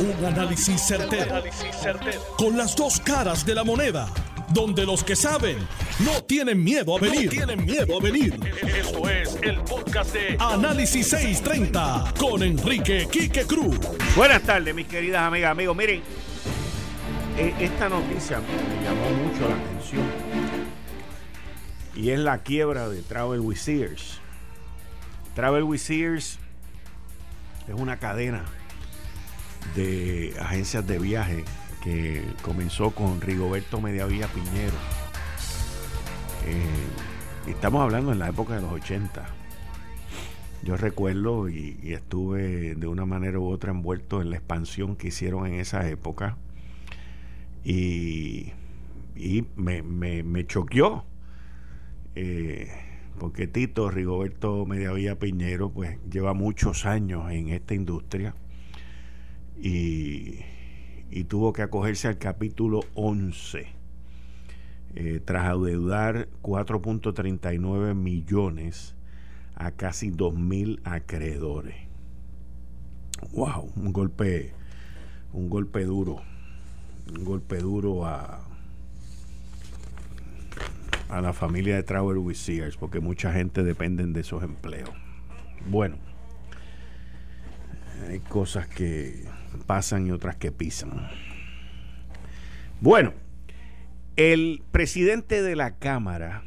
Un análisis certero, Con las dos caras de la moneda. Donde los que saben no tienen miedo a venir. tienen miedo a venir. Esto es el podcast de Análisis 630 con Enrique Quique Cruz. Buenas tardes, mis queridas amigas, amigos. Miren, e, esta noticia me llamó mucho la atención. Y es la quiebra de Travel with Sears. Travel with Sears es una cadena de agencias de viaje que comenzó con Rigoberto Mediavía Piñero. Eh, estamos hablando en la época de los 80. Yo recuerdo y, estuve de una manera u otra envuelto en la expansión que hicieron en esa época. Y, me, me, choqueó. Eh, porque Tito Rigoberto Mediavía Piñero pues lleva muchos años en esta industria y, tuvo que acogerse al capítulo 11 eh, tras adeudar 4.39 millones a casi 2.000 acreedores. ¡Wow! Un golpe, un golpe duro, un golpe duro a, a la familia de Travel with Sears, porque mucha gente depende de esos empleos. Bueno, hay cosas que pasan y otras que pisan. Bueno, el presidente de la Cámara,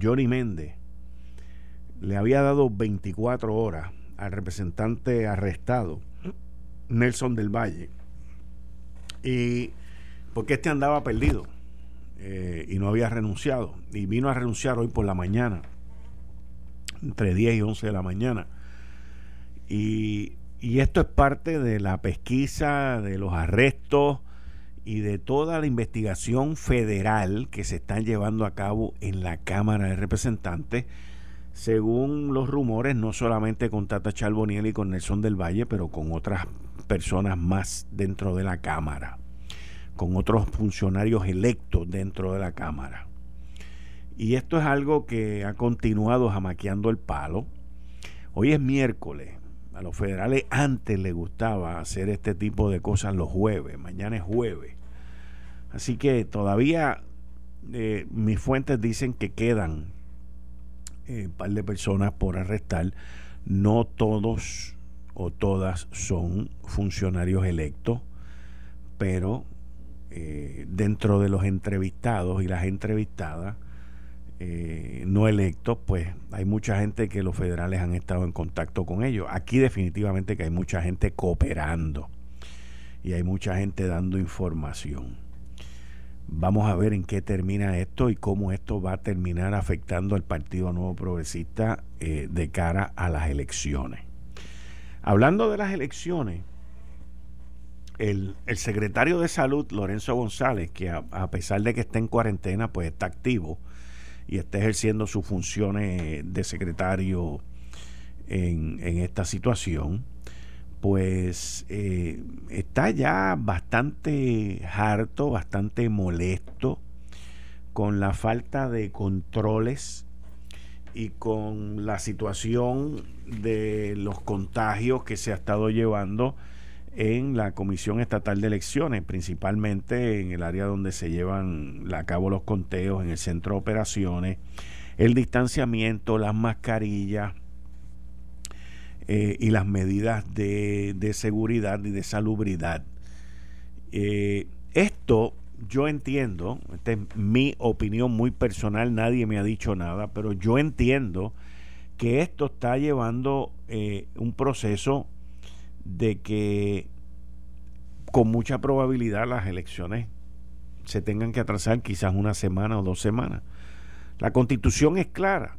Johnny Méndez, le había dado 24 horas al representante arrestado, Nelson del Valle, y porque este andaba perdido eh, y no había renunciado. Y vino a renunciar hoy por la mañana, entre 10 y 11 de la mañana. Y, y esto es parte de la pesquisa, de los arrestos y de toda la investigación federal que se están llevando a cabo en la Cámara de Representantes, según los rumores, no solamente con Tata Charboniel y con Nelson del Valle, pero con otras personas más dentro de la Cámara con otros funcionarios electos dentro de la Cámara. Y esto es algo que ha continuado jamaqueando el palo. Hoy es miércoles. A los federales antes les gustaba hacer este tipo de cosas los jueves. Mañana es jueves. Así que todavía eh, mis fuentes dicen que quedan eh, un par de personas por arrestar. No todos o todas son funcionarios electos, pero eh, dentro de los entrevistados y las entrevistadas eh, no electos, pues hay mucha gente que los federales han estado en contacto con ellos. Aquí definitivamente que hay mucha gente cooperando y hay mucha gente dando información. Vamos a ver en qué termina esto y cómo esto va a terminar afectando al Partido Nuevo Progresista eh, de cara a las elecciones. Hablando de las elecciones, el, secretario de salud, Lorenzo González, que a, pesar de que está en cuarentena, pues está activo y está ejerciendo sus funciones de secretario en, esta situación, pues eh, está ya bastante harto, bastante molesto con la falta de controles y con la situación de los contagios que se ha estado llevando en la Comisión Estatal de Elecciones, principalmente en el área donde se llevan a cabo los conteos, en el centro de operaciones, el distanciamiento, las mascarillas eh, y las medidas de, seguridad y de salubridad. Eh, esto yo entiendo, esta es mi opinión muy personal, nadie me ha dicho nada, pero yo entiendo que esto está llevando eh, un proceso de que con mucha probabilidad las elecciones se tengan que atrasar quizás una semana o dos semanas. La constitución es clara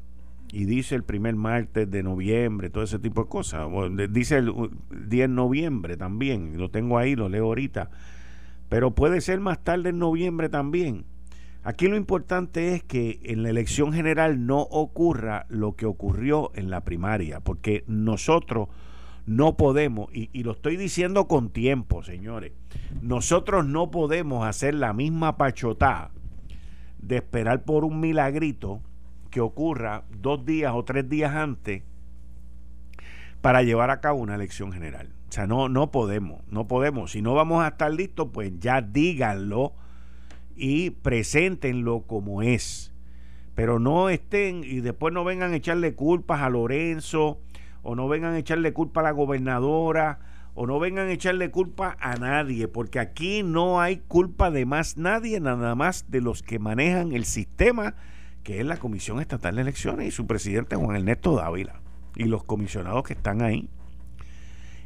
y dice el primer martes de noviembre, todo ese tipo de cosas. Dice el 10 de noviembre también, lo tengo ahí, lo leo ahorita. Pero puede ser más tarde en noviembre también. Aquí lo importante es que en la elección general no ocurra lo que ocurrió en la primaria, porque nosotros no podemos, y, lo estoy diciendo con tiempo, señores, nosotros no podemos hacer la misma pachotá de esperar por un milagrito que ocurra dos días o tres días antes para llevar a cabo una elección general. O sea, no, no podemos, no podemos. Si no vamos a estar listos, pues ya díganlo y preséntenlo como es. Pero no estén y después no vengan a echarle culpas a Lorenzo o no vengan a echarle culpa a la gobernadora o no vengan a echarle culpa a nadie, porque aquí no hay culpa de más nadie, nada más de los que manejan el sistema, que es la Comisión Estatal de Elecciones y su presidente Juan Ernesto Dávila y los comisionados que están ahí.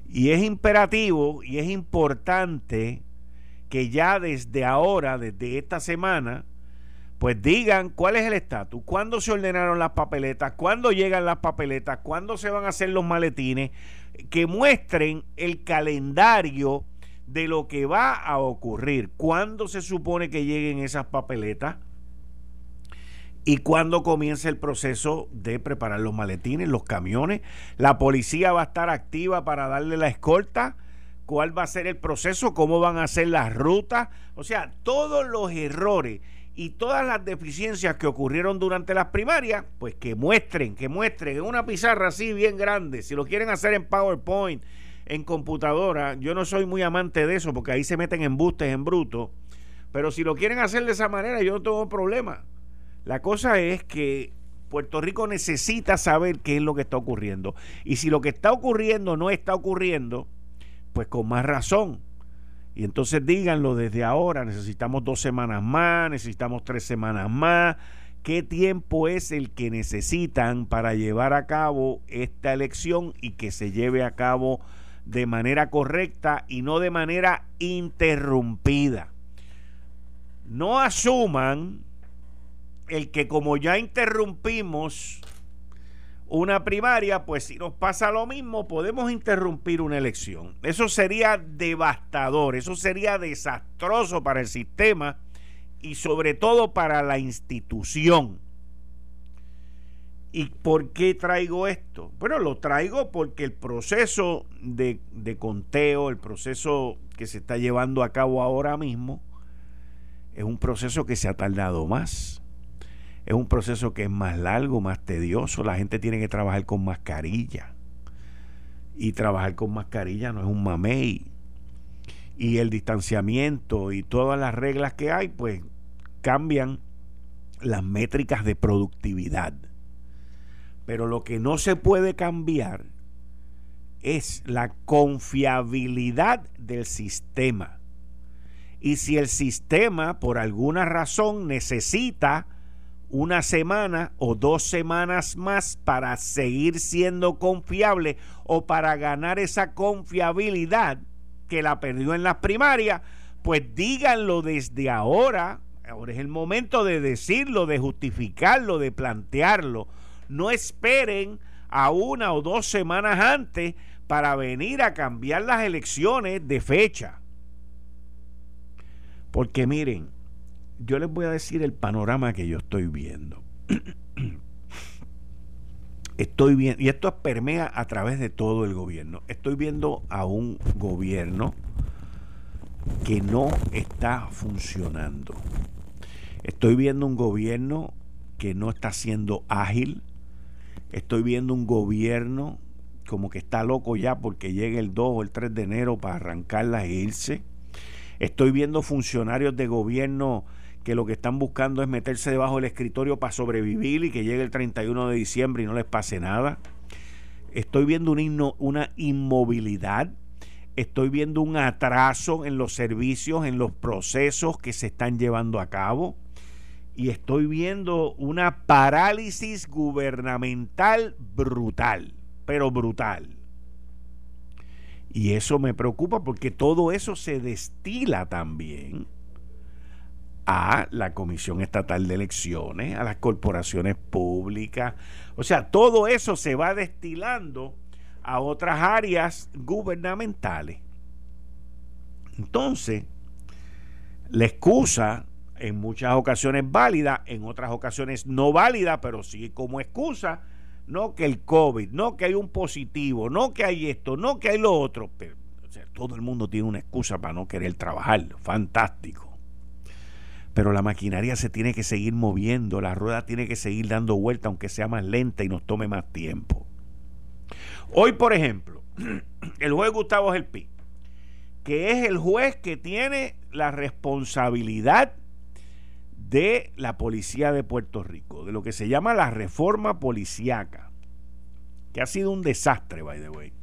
Y es imperativo y es importante que ya desde ahora, desde esta semana, pues digan cuál es el estatus, cuándo se ordenaron las papeletas, cuándo llegan las papeletas, cuándo se van a hacer los maletines, que muestren el calendario de lo que va a ocurrir, cuándo se supone que lleguen esas papeletas y cuándo comienza el proceso de preparar los maletines, los camiones. La policía va a estar activa para darle la escolta. ¿Cuál va a ser el proceso? ¿Cómo van a ser las rutas? O sea, todos los errores y todas las deficiencias que ocurrieron durante las primarias, pues que muestren, que muestren en una pizarra así bien grande. Si lo quieren hacer en PowerPoint, en computadora, yo no soy muy amante de eso porque ahí se meten embustes en bruto. Pero si lo quieren hacer de esa manera, yo no tengo problema. La cosa es que Puerto Rico necesita saber qué es lo que está ocurriendo. Y si lo que está ocurriendo no está ocurriendo, pues con más razón y entonces díganlo desde ahora, necesitamos dos semanas más, necesitamos tres semanas más. ¿Qué tiempo es el que necesitan para llevar a cabo esta elección y que se lleve a cabo de manera correcta y no de manera interrumpida? No asuman el que como ya interrumpimos una primaria, pues si nos pasa lo mismo, podemos interrumpir una elección. Eso sería devastador, eso sería desastroso para el sistema y sobre todo para la institución. ¿Y por qué traigo esto? Bueno, lo traigo porque el proceso de, de, conteo, el proceso que se está llevando a cabo ahora mismo, es un proceso que se ha tardado más es un proceso que es más largo, más tedioso. La gente tiene que trabajar con mascarilla. Y trabajar con mascarilla no es un mamey. Y el distanciamiento y todas las reglas que hay, pues cambian las métricas de productividad. Pero lo que no se puede cambiar es la confiabilidad del sistema. Y si el sistema, por alguna razón, necesita una semana o dos semanas más para seguir siendo confiable o para ganar esa confiabilidad que la perdió en las primarias, pues díganlo desde ahora. Ahora es el momento de decirlo, de justificarlo, de plantearlo. No esperen a una o dos semanas antes para venir a cambiar las elecciones de fecha. Porque miren, yo les voy a decir el panorama que yo estoy viendo. estoy viendo, y esto permea a través de todo el gobierno. Estoy viendo a un gobierno que no está funcionando. Estoy viendo un gobierno que no está siendo ágil. Estoy viendo un gobierno como que está loco ya porque llega el 2 o el 3 de enero para arrancarla e irse. Estoy viendo funcionarios de gobierno que lo que están buscando es meterse debajo del escritorio para sobrevivir y que llegue el 31 de diciembre y no les pase nada. Estoy viendo una, una inmovilidad, estoy viendo un atraso en los servicios, en los procesos que se están llevando a cabo y estoy viendo una parálisis gubernamental brutal, pero brutal. Y eso me preocupa porque todo eso se destila también a la Comisión Estatal de Elecciones, a las corporaciones públicas. O sea, todo eso se va destilando a otras áreas gubernamentales. Entonces, la excusa en muchas ocasiones válida, en otras ocasiones no válida, pero sí como excusa, no que el COVID, no que hay un positivo, no que hay esto, no que hay lo otro. Pero, todo el mundo tiene una excusa para no querer trabajar. Fantástico pero la maquinaria se tiene que seguir moviendo, la rueda tiene que seguir dando vuelta, aunque sea más lenta y nos tome más tiempo. Hoy, por ejemplo, el juez Gustavo Gelpi, que es el juez que tiene la responsabilidad de la policía de Puerto Rico, de lo que se llama la reforma policíaca, que ha sido un desastre, by the way.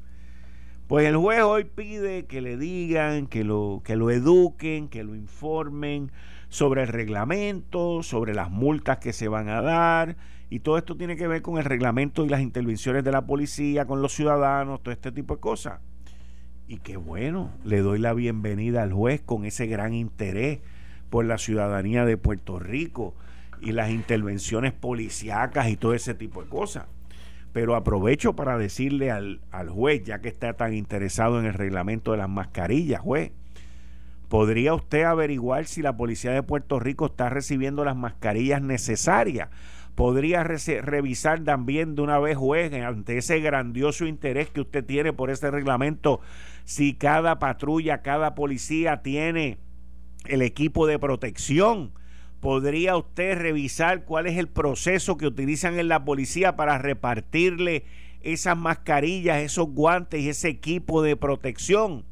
Pues el juez hoy pide que le digan, que lo, que lo eduquen, que lo informen sobre el reglamento, sobre las multas que se van a dar, y todo esto tiene que ver con el reglamento y las intervenciones de la policía, con los ciudadanos, todo este tipo de cosas. Y qué bueno, le doy la bienvenida al juez con ese gran interés por la ciudadanía de Puerto Rico y las intervenciones policíacas y todo ese tipo de cosas. Pero aprovecho para decirle al, al juez, ya que está tan interesado en el reglamento de las mascarillas, juez, ¿podría usted averiguar si la policía de Puerto Rico está recibiendo las mascarillas necesarias podría revisar también de una vez, juez, ante ese grandioso interés que usted tiene por ese reglamento, si cada patrulla, cada policía tiene el equipo de protección. ¿Podría usted revisar cuál es el proceso que utilizan en la policía para repartirle esas mascarillas, esos guantes y ese equipo de protección?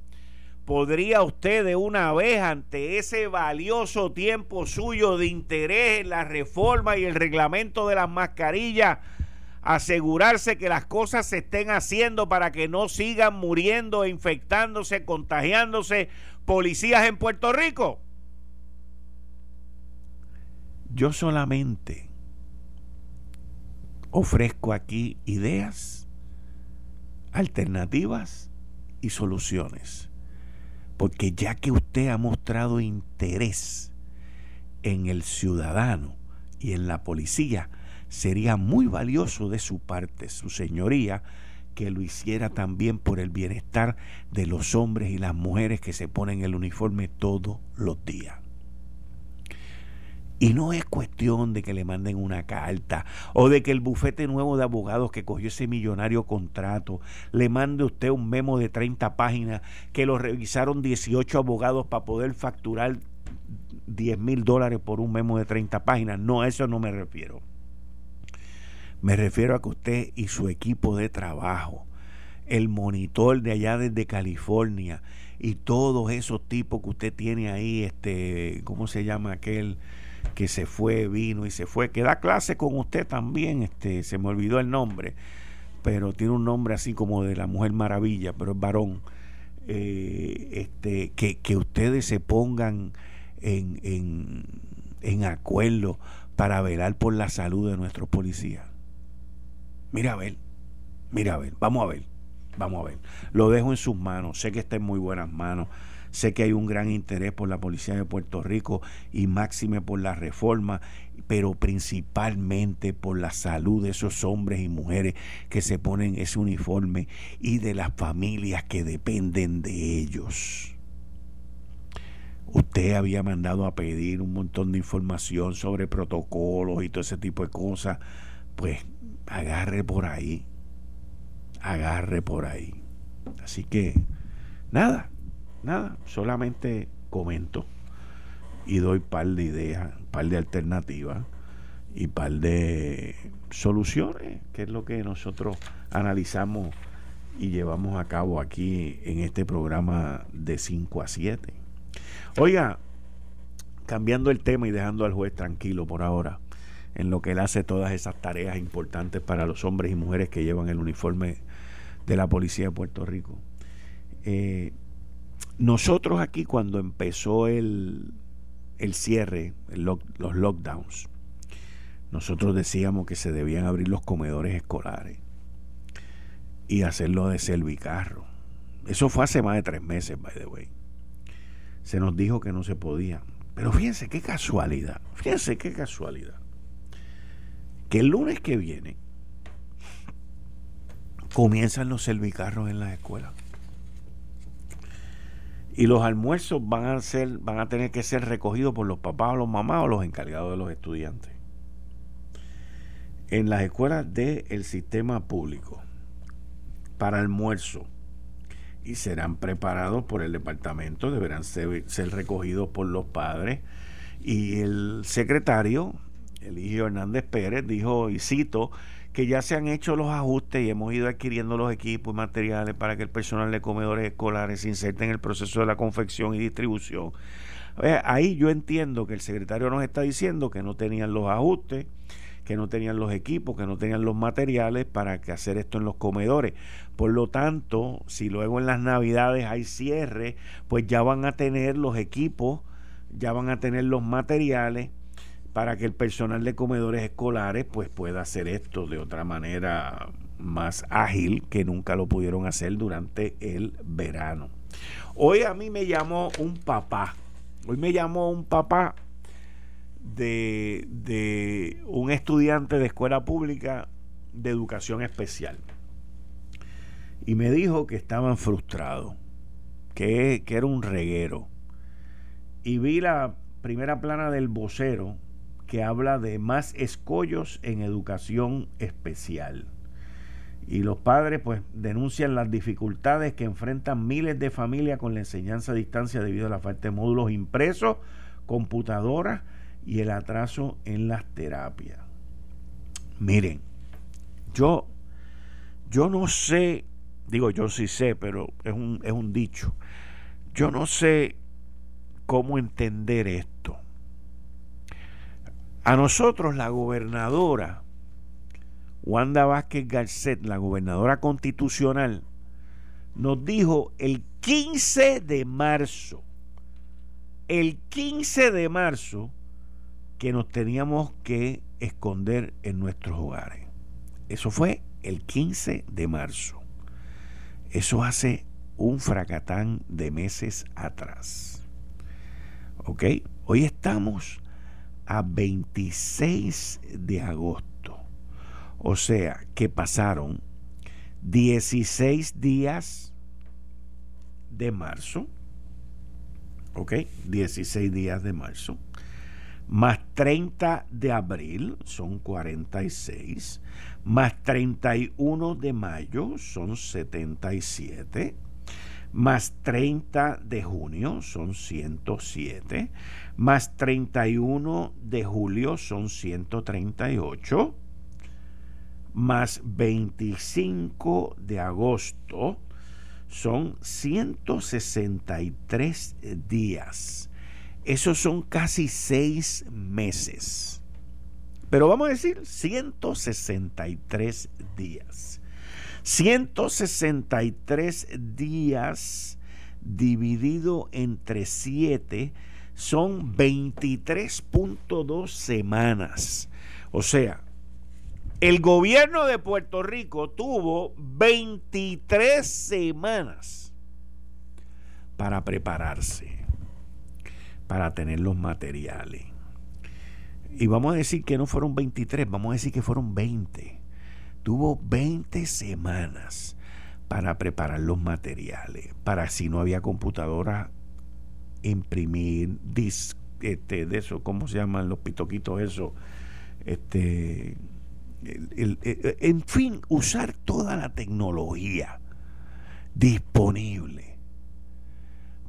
¿Podría usted de una vez ante ese valioso tiempo suyo de interés en la reforma y el reglamento de las mascarillas asegurarse que las cosas se estén haciendo para que no sigan muriendo, infectándose, contagiándose policías en Puerto Rico? Yo solamente ofrezco aquí ideas, alternativas y soluciones porque ya que usted ha mostrado interés en el ciudadano y en la policía, sería muy valioso de su parte, su señoría, que lo hiciera también por el bienestar de los hombres y las mujeres que se ponen el uniforme todos los días. Y no es cuestión de que le manden una carta o de que el bufete nuevo de abogados que cogió ese millonario contrato le mande usted un memo de 30 páginas que lo revisaron 18 abogados para poder facturar 10 mil dólares por un memo de 30 páginas. No, a eso no me refiero. Me refiero a que usted y su equipo de trabajo, el monitor de allá desde California y todos esos tipos que usted tiene ahí, este, ¿cómo se llama aquel? Que se fue, vino y se fue, que da clase con usted también, este, se me olvidó el nombre, pero tiene un nombre así como de la Mujer Maravilla, pero es varón. Eh, este, que, que, ustedes se pongan en, en, en acuerdo para velar por la salud de nuestros policías. Mira a ver, mira a ver, vamos a ver, vamos a ver. Lo dejo en sus manos, sé que está en muy buenas manos. Sé que hay un gran interés por la policía de Puerto Rico y máxime por la reforma, pero principalmente por la salud de esos hombres y mujeres que se ponen ese uniforme y de las familias que dependen de ellos. Usted había mandado a pedir un montón de información sobre protocolos y todo ese tipo de cosas. Pues agarre por ahí. Agarre por ahí. Así que, nada, nada, solamente comento y doy par de ideas, par de alternativas y par de soluciones, que es lo que nosotros analizamos y llevamos a cabo aquí en este programa de 5 a 7. Oiga, cambiando el tema y dejando al juez tranquilo por ahora, en lo que él hace todas esas tareas importantes para los hombres y mujeres que llevan el uniforme de la policía de Puerto Rico. Eh, nosotros aquí cuando empezó el, el cierre, los lockdowns, nosotros decíamos que se debían abrir los comedores escolares y hacerlo de servicarro. Eso fue hace más de tres meses, by the way. Se nos dijo que no se podía. Pero fíjense qué casualidad, fíjense qué casualidad. Que el lunes que viene comienzan los servicarros en las escuelas y los almuerzos van a ser van a tener que ser recogidos por los papás o los mamás o los encargados de los estudiantes. En las escuelas del sistema público para almuerzo y serán preparados por el departamento deberán ser, recogidos por los padres. Y el secretario Eligio Hernández Pérez dijo y cito que ya se han hecho los ajustes y hemos ido adquiriendo los equipos y materiales para que el personal de comedores escolares se inserte en el proceso de la confección y distribución. Ahí yo entiendo que el secretario nos está diciendo que no tenían los ajustes, que no tenían los equipos, que no tenían los materiales para que hacer esto en los comedores. Por lo tanto, si luego en las navidades hay cierre, pues ya van a tener los equipos, ya van a tener los materiales para que el personal de comedores escolares pues pueda hacer esto de otra manera más ágil que nunca lo pudieron hacer durante el verano. Hoy a mí me llamó un papá, hoy me llamó un papá de, de un estudiante de escuela pública de educación especial y me dijo que estaban frustrados, que, que era un reguero. Y vi la primera plana del vocero que habla de más escollos en educación especial. Y los padres pues denuncian las dificultades que enfrentan miles de familias con la enseñanza a distancia debido a la falta de módulos impresos, computadoras y el atraso en las terapias. Miren, yo, yo no sé, digo yo sí sé, pero es un, es un dicho. Yo no sé cómo entender esto. A nosotros la gobernadora Wanda Vázquez Garcet, la gobernadora constitucional, nos dijo el 15 de marzo, el 15 de marzo, que nos teníamos que esconder en nuestros hogares. Eso fue el 15 de marzo. Eso hace un fracatán de meses atrás. ¿Ok? Hoy estamos a 26 de agosto. O sea, que pasaron 16 días de marzo. ¿Ok? 16 días de marzo. Más 30 de abril son 46. Más 31 de mayo son 77 más 30 de junio son 107, más 31 de julio son 138, más 25 de agosto son 163 días. Esos son casi seis meses. Pero vamos a decir 163 días. 163 días dividido entre 7 son 23.2 semanas. O sea, el gobierno de Puerto Rico tuvo 23 semanas para prepararse, para tener los materiales. Y vamos a decir que no fueron 23, vamos a decir que fueron 20 tuvo 20 semanas para preparar los materiales, para si no había computadora, imprimir, este, de eso, ¿cómo se llaman los pitoquitos eso? Este, en fin, usar toda la tecnología disponible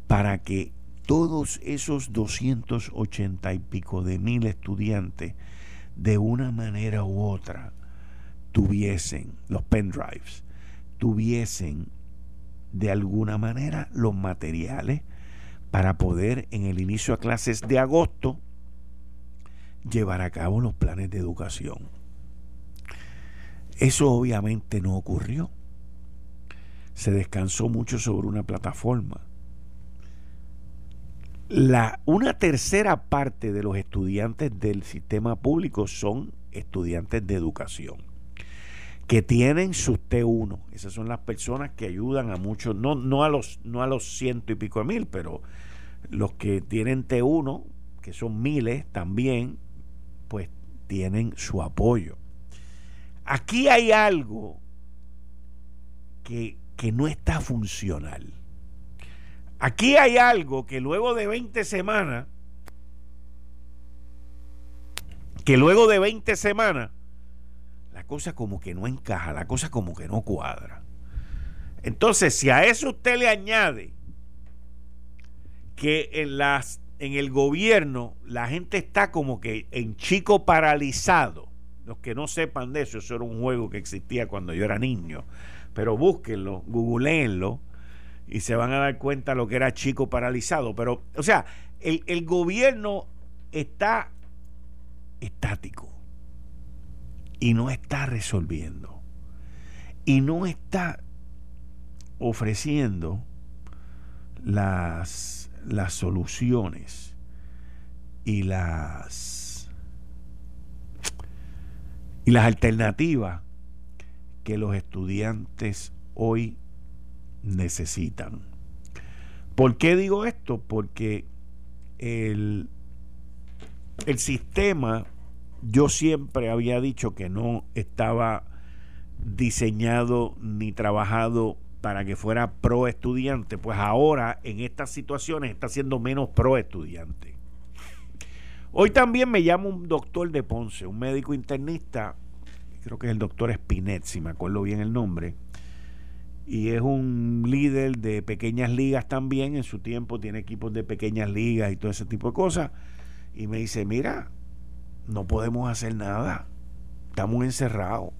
para que todos esos 280 y pico de mil estudiantes, de una manera u otra, tuviesen los pendrives, tuviesen de alguna manera los materiales para poder en el inicio a clases de agosto llevar a cabo los planes de educación. Eso obviamente no ocurrió. Se descansó mucho sobre una plataforma. La, una tercera parte de los estudiantes del sistema público son estudiantes de educación que tienen sus T1. Esas son las personas que ayudan a muchos, no, no, a los, no a los ciento y pico de mil, pero los que tienen T1, que son miles también, pues tienen su apoyo. Aquí hay algo que, que no está funcional. Aquí hay algo que luego de 20 semanas, que luego de 20 semanas, cosa como que no encaja, la cosa como que no cuadra. Entonces, si a eso usted le añade que en las en el gobierno la gente está como que en chico paralizado, los que no sepan de eso, eso era un juego que existía cuando yo era niño. Pero búsquenlo, googleenlo y se van a dar cuenta lo que era chico paralizado. Pero, o sea, el, el gobierno está estático y no está resolviendo y no está ofreciendo las, las soluciones y las y las alternativas que los estudiantes hoy necesitan. ¿Por qué digo esto? Porque el, el sistema, yo siempre había dicho que no estaba diseñado ni trabajado para que fuera pro estudiante, pues ahora en estas situaciones está siendo menos pro estudiante. Hoy también me llama un doctor de Ponce, un médico internista, creo que es el doctor Spinet, si me acuerdo bien el nombre, y es un líder de pequeñas ligas también, en su tiempo tiene equipos de pequeñas ligas y todo ese tipo de cosas, y me dice, mira, no podemos hacer nada, estamos encerrados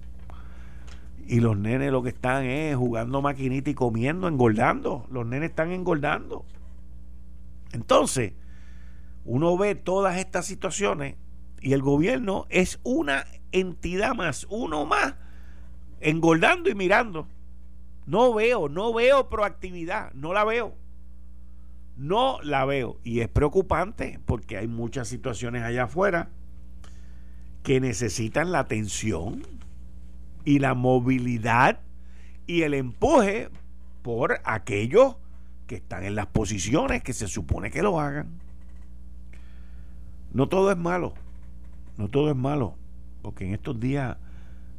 y los nenes lo que están es jugando maquinita y comiendo, engordando. Los nenes están engordando. Entonces, uno ve todas estas situaciones y el gobierno es una entidad más, uno más, engordando y mirando. No veo, no veo proactividad, no la veo. No la veo. Y es preocupante porque hay muchas situaciones allá afuera que necesitan la atención y la movilidad y el empuje por aquellos que están en las posiciones que se supone que lo hagan. No todo es malo, no todo es malo, porque en estos días,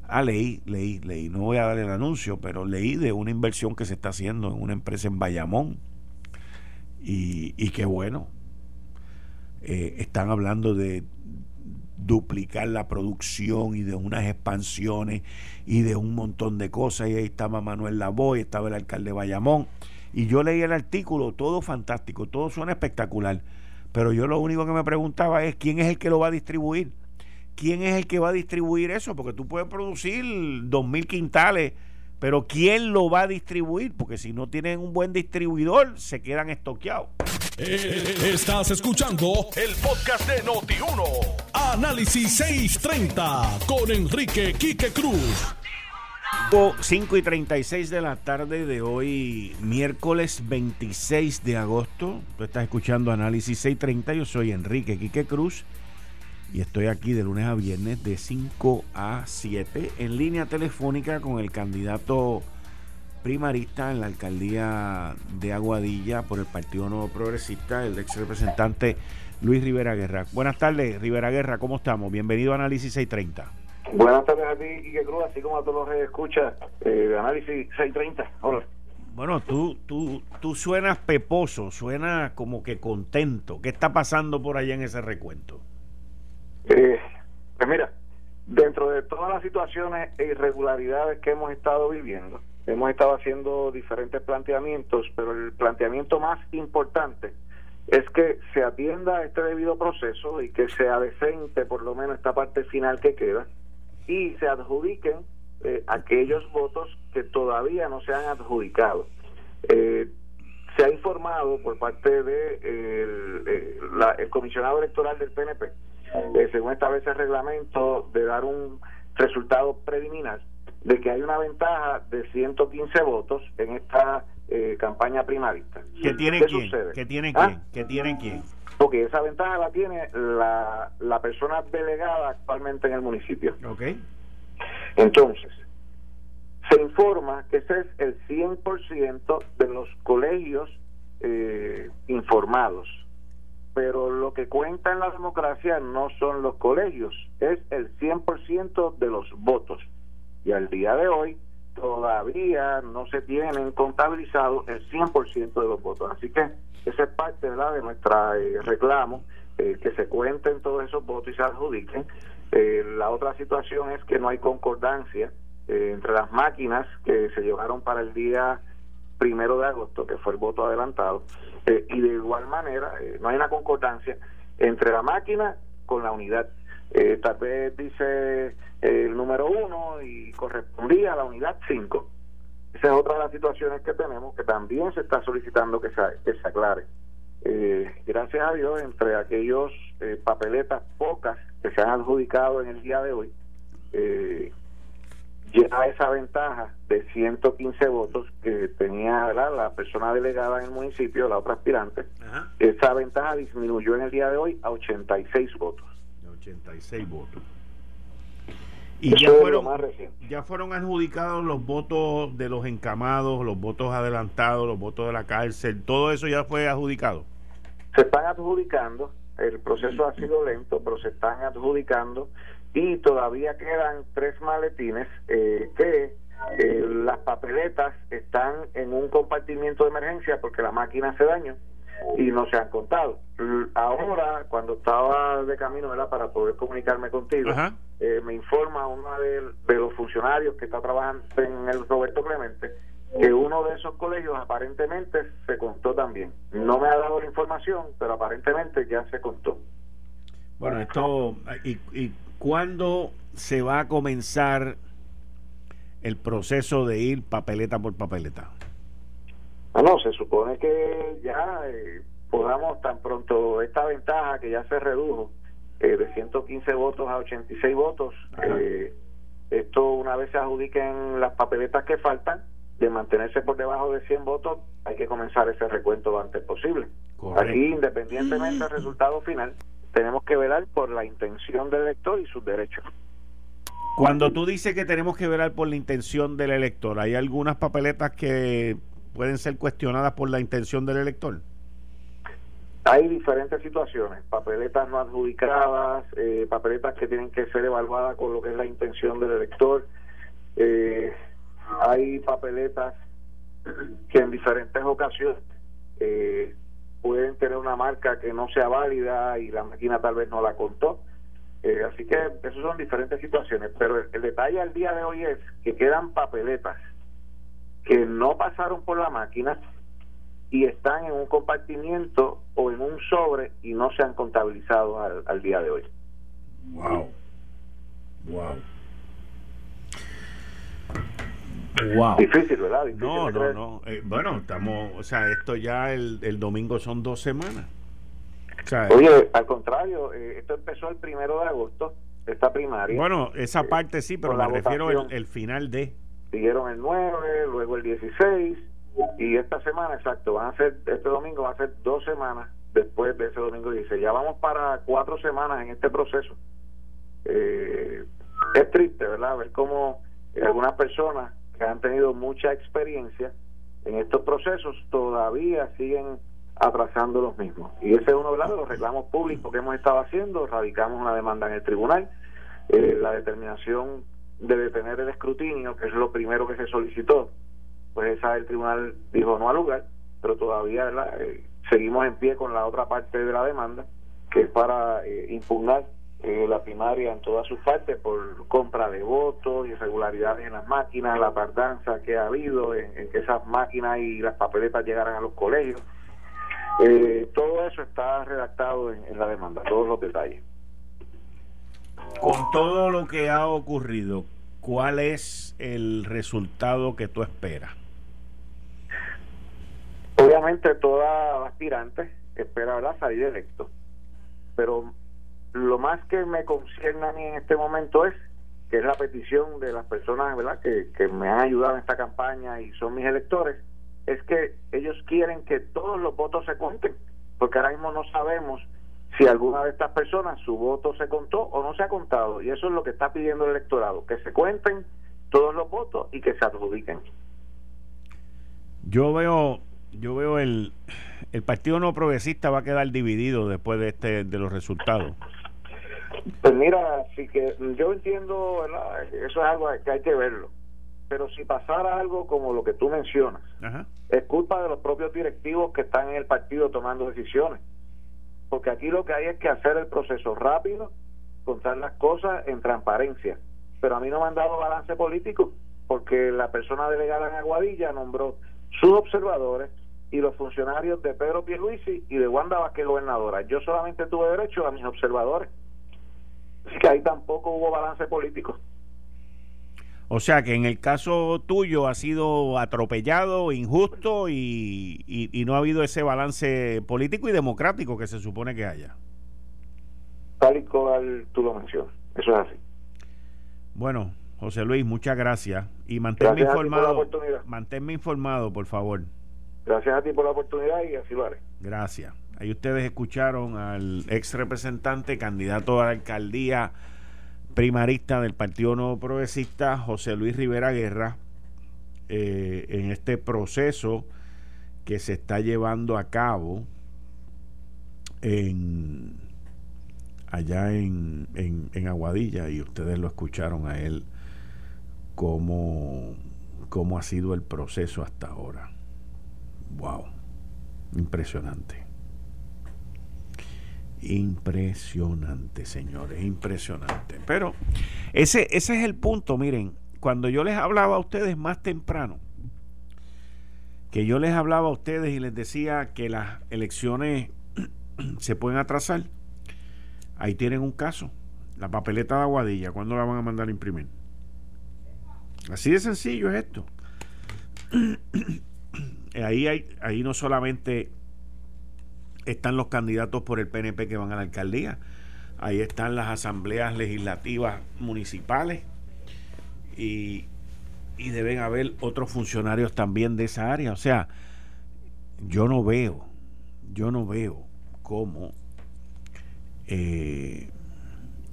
ah, leí, leí, leí, no voy a dar el anuncio, pero leí de una inversión que se está haciendo en una empresa en Bayamón. Y, y qué bueno, eh, están hablando de duplicar la producción y de unas expansiones y de un montón de cosas. Y ahí estaba Manuel Lavoy, estaba el alcalde Bayamón. Y yo leí el artículo, todo fantástico, todo suena espectacular. Pero yo lo único que me preguntaba es quién es el que lo va a distribuir. ¿Quién es el que va a distribuir eso? Porque tú puedes producir dos mil quintales, pero ¿quién lo va a distribuir? Porque si no tienen un buen distribuidor, se quedan estoqueados. Eh, estás escuchando el podcast de Noti1. Análisis 630 con Enrique Quique Cruz. 5 y 36 de la tarde de hoy, miércoles 26 de agosto. Tú estás escuchando Análisis 630. Yo soy Enrique Quique Cruz y estoy aquí de lunes a viernes de 5 a 7 en línea telefónica con el candidato primarista en la alcaldía de Aguadilla por el Partido Nuevo Progresista, el ex representante Luis Rivera Guerra. Buenas tardes, Rivera Guerra, ¿cómo estamos? Bienvenido a Análisis 630. Buenas tardes a ti, Quique Cruz, así como a todos los que escuchan eh, Análisis 630. Hola. Bueno, tú, tú, tú suenas peposo, suena como que contento. ¿Qué está pasando por allá en ese recuento? Eh, pues mira, dentro de todas las situaciones e irregularidades que hemos estado viviendo, hemos estado haciendo diferentes planteamientos, pero el planteamiento más importante es que se atienda este debido proceso y que sea decente por lo menos esta parte final que queda y se adjudiquen eh, aquellos votos que todavía no se han adjudicado. Eh, se ha informado por parte de eh, el comisionado electoral del PNP, según establece el reglamento, de dar un resultado preliminar de que hay una ventaja de 115 votos en esta eh, campaña primarista. ¿Qué tiene quién? ¿Qué tiene quién? ¿Ah? ¿Qué tiene quién? Porque esa ventaja la tiene la, la persona delegada actualmente en el municipio. Ok. Entonces, se informa que ese es el 100% de los colegios eh, informados. Pero lo que cuenta en la democracia no son los colegios, es el 100% de los votos y al día de hoy todavía no se tienen contabilizados el 100% de los votos. Así que esa es parte ¿verdad? de nuestro eh, reclamo, eh, que se cuenten todos esos votos y se adjudiquen. Eh, la otra situación es que no hay concordancia entre las máquinas que se llevaron para el día primero de agosto, que fue el voto adelantado, y de igual manera no hay una concordancia entre la máquina con la unidad Eh, tal vez dice el número uno y correspondía a la unidad 5. Esa es otra de las situaciones que tenemos que también se está solicitando que se, que se aclare. Eh, gracias a Dios, entre aquellos eh, papeletas pocas que se han adjudicado en el día de hoy, eh, ya esa ventaja de 115 votos que tenía la persona delegada en el municipio, la otra aspirante, esa ventaja disminuyó en el día de hoy a 86 votos. 86 votos. Y ya fueron, ya fueron adjudicados los votos de los encamados, los votos adelantados, los votos de la cárcel, todo eso ya fue adjudicado. Se están adjudicando, el proceso ha sido lento, pero se están adjudicando y todavía quedan tres maletines eh, que eh, las papeletas están en un compartimiento de emergencia porque la máquina hace daño y no se han contado. Ahora, cuando estaba de camino para poder comunicarme contigo, eh, me informa uno de, los funcionarios que está trabajando en el Roberto Clemente que uno de esos colegios aparentemente se contó también. No me ha dado la información, pero aparentemente ya se contó. Bueno, esto, ¿y, y cuándo se va a comenzar el proceso de ir papeleta por papeleta? No, se supone que ya eh, podamos tan pronto esta ventaja que ya se redujo eh, de 115 votos a 86 votos, eh, esto una vez se adjudiquen las papeletas que faltan, de mantenerse por debajo de 100 votos, hay que comenzar ese recuento lo antes posible. Aquí, independientemente del resultado final, tenemos que velar por la intención del elector y sus derechos. Cuando tú dices que tenemos que velar por la intención del elector, ¿hay algunas papeletas que pueden ser cuestionadas por la intención del elector? Hay diferentes situaciones, papeletas no adjudicadas, eh, papeletas que tienen que ser evaluadas con lo que es la intención del elector. Eh, hay papeletas que en diferentes ocasiones eh, pueden tener una marca que no sea válida y la máquina tal vez no la contó. así que esas son diferentes situaciones, pero el detalle al día de hoy es que quedan papeletas que no pasaron por la máquina y están en un compartimiento o en un sobre y no se han contabilizado al, día de hoy. Wow. Wow. Wow. Difícil, ¿verdad? no, no, no. Eh, bueno, estamos, o sea, esto ya el, el domingo son dos semanas. Oye, al contrario, eh, esto empezó el primero de agosto, esta primaria. Bueno, esa parte sí, pero me refiero al el final de siguieron el 9, luego el 16 y esta semana, exacto, van a ser, este domingo va a ser dos semanas después de ese domingo 16. Ya vamos para cuatro semanas en este proceso. Eh, es triste, ¿verdad? Ver cómo algunas personas que han tenido mucha experiencia en estos procesos todavía siguen atrasando los mismos. Y ese es uno de los reclamos públicos que hemos estado haciendo. Radicamos una demanda en el tribunal. Eh, la determinación de detener el escrutinio, que es lo primero que se solicitó, pues esa el tribunal dijo no al lugar, pero todavía eh, seguimos en pie con la otra parte de la demanda, que es para eh, impugnar eh, la primaria en todas sus partes por compra de votos, irregularidades en las máquinas, la tardanza que ha habido en, que esas máquinas y las papeletas llegaran a los colegios. todo eso está redactado en la demanda, todos los detalles. Con todo lo que ha ocurrido, ¿cuál es el resultado que tú esperas? Obviamente toda aspirante espera ¿verdad? salir electo, pero lo más que me concierne a mí en este momento es que es la petición de las personas ¿verdad? Que, que me han ayudado en esta campaña y son mis electores, es que ellos quieren que todos los votos se cuenten, porque ahora mismo no sabemos si alguna de estas personas su voto se contó o no se ha contado. Y eso es lo que está pidiendo el electorado, que se cuenten todos los votos y que se adjudiquen. Yo veo, yo veo el, el Partido No Progresista va a quedar dividido después de este de los resultados. Pues mira, sí que yo entiendo, eso es algo que hay que verlo. Pero si pasara algo como lo que tú mencionas, es culpa de los propios directivos que están en el partido tomando decisiones porque aquí lo que hay es que hacer el proceso rápido, contar las cosas en transparencia. Pero a mí no me han dado balance político, porque la persona delegada en Aguadilla nombró sus observadores y los funcionarios de Pedro Pierluisi y de Wanda Vázquez gobernadora. Yo solamente tuve derecho a mis observadores. Así que ahí tampoco hubo balance político. O sea que en el caso tuyo ha sido atropellado, injusto y, y, no ha habido ese balance político y democrático que se supone que haya. Tal y cual tú lo mencionas. Eso es así. Bueno, José Luis, muchas gracias. Y manténme informado. Manténme informado, por favor. Gracias a ti por la oportunidad y así lo haré. Gracias. Ahí ustedes escucharon al ex representante, candidato a la alcaldía primarista del Partido Nuevo Progresista, José Luis Rivera Guerra, eh, en este proceso que se está llevando a cabo en allá en, en, Aguadilla y ustedes lo escucharon a él cómo, cómo ha sido el proceso hasta ahora. Wow, impresionante. Impresionante, señores, impresionante. Pero ese, ese es el punto, miren, cuando yo les hablaba a ustedes más temprano, que yo les hablaba a ustedes y les decía que las elecciones se pueden atrasar, ahí tienen un caso. La papeleta de Aguadilla, ¿cuándo la van a mandar a imprimir? Así de sencillo es esto. ahí, hay, ahí no solamente están los candidatos por el PNP que van a la alcaldía, ahí están las asambleas legislativas municipales y, deben haber otros funcionarios también de esa área. O sea, yo no veo, yo no veo cómo eh,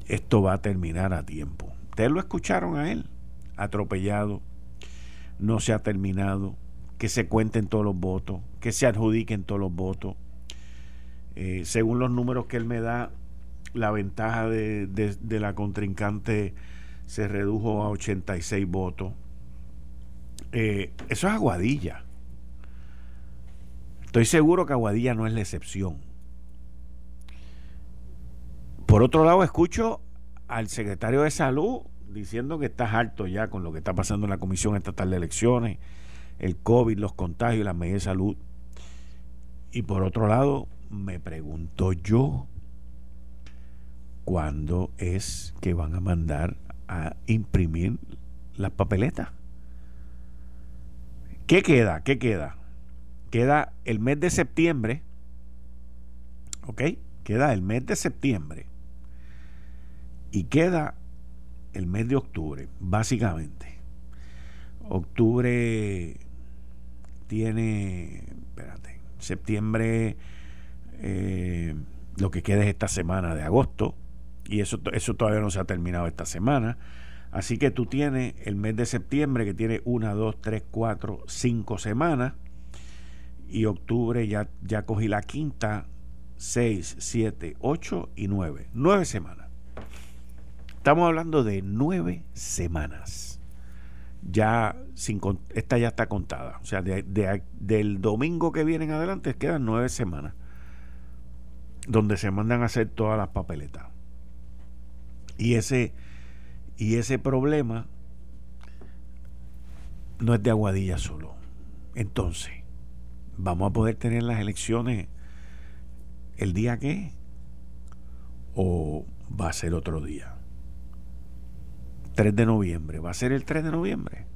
esto va a terminar a tiempo. Ustedes lo escucharon a él, atropellado, no se ha terminado, que se cuenten todos los votos, que se adjudiquen todos los votos eh, según los números que él me da, la ventaja de, la contrincante se redujo a 86 votos. Eh, eso es Aguadilla. Estoy seguro que Aguadilla no es la excepción. Por otro lado, escucho al secretario de Salud diciendo que estás harto ya con lo que está pasando en la Comisión Estatal de Elecciones, el COVID, los contagios, las medidas de salud. Y por otro lado, me pregunto yo, ¿cuándo es que van a mandar a imprimir las papeletas? ¿Qué queda? ¿Qué queda? Queda el mes de septiembre, ¿ok? Queda el mes de septiembre y queda el mes de octubre, básicamente. Octubre tiene, espérate, septiembre eh, lo que queda es esta semana de agosto y eso, eso todavía no se ha terminado esta semana. Así que tú tienes el mes de septiembre que tiene una, dos, tres, cuatro, cinco semanas y octubre ya, ya cogí la quinta, seis, siete, ocho y nueve. Nueve semanas. Estamos hablando de nueve semanas. Ya sin, esta ya está contada. O sea, del domingo que viene en adelante quedan nueve semanas donde se mandan a hacer todas las papeletas. Y ese, y ese problema no es de Aguadilla solo. Entonces, ¿vamos a poder tener las elecciones el día que? ¿O va a ser otro día? 3 de noviembre. ¿Va a ser el 3 de noviembre?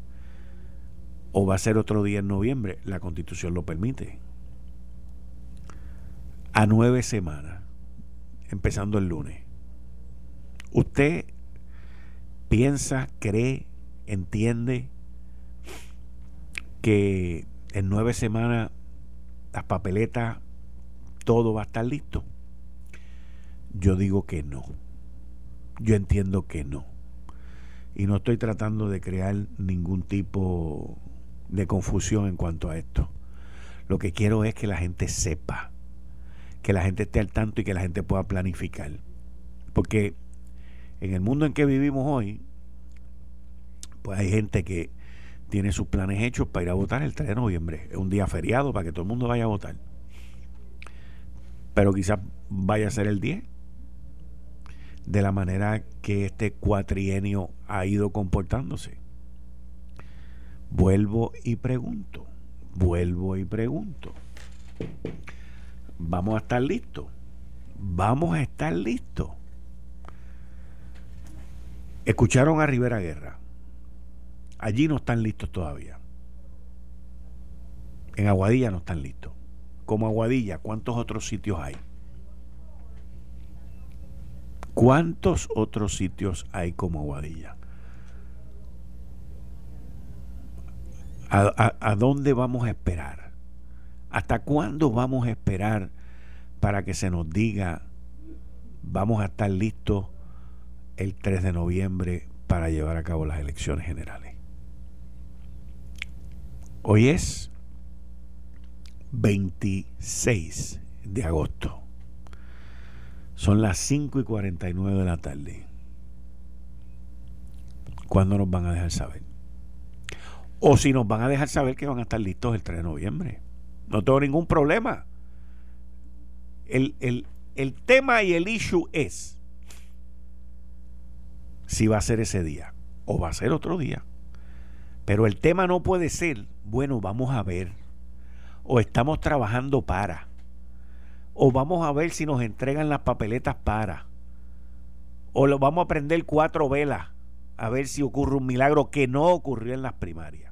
¿O va a ser otro día en noviembre? La constitución lo permite a nueve semanas, empezando el lunes. ¿Usted piensa, cree, entiende que en nueve semanas las papeletas, todo va a estar listo? Yo digo que no. Yo entiendo que no. Y no estoy tratando de crear ningún tipo de confusión en cuanto a esto. Lo que quiero es que la gente sepa que la gente esté al tanto y que la gente pueda planificar. Porque en el mundo en que vivimos hoy, pues hay gente que tiene sus planes hechos para ir a votar el 3 de noviembre. Es un día feriado para que todo el mundo vaya a votar. Pero quizás vaya a ser el 10. De la manera que este cuatrienio ha ido comportándose. Vuelvo y pregunto. Vuelvo y pregunto vamos a estar listos. Vamos a estar listos. Escucharon a Rivera Guerra. Allí no están listos todavía. En Aguadilla no están listos. Como Aguadilla, ¿cuántos otros sitios hay? ¿Cuántos otros sitios hay como Aguadilla? ¿A, dónde vamos a esperar? ¿Hasta cuándo vamos a esperar para que se nos diga vamos a estar listos el 3 de noviembre para llevar a cabo las elecciones generales? Hoy es 26 de agosto. Son las 5 y 49 de la tarde. ¿Cuándo nos van a dejar saber? O si nos van a dejar saber que van a estar listos el 3 de noviembre. No tengo ningún problema. El, el tema y el issue es si va a ser ese día o va a ser otro día. Pero el tema no puede ser, bueno, vamos a ver, o estamos trabajando para o vamos a ver si nos entregan las papeletas para, o lo vamos a prender cuatro velas a ver si ocurre un milagro que no ocurrió en las primarias.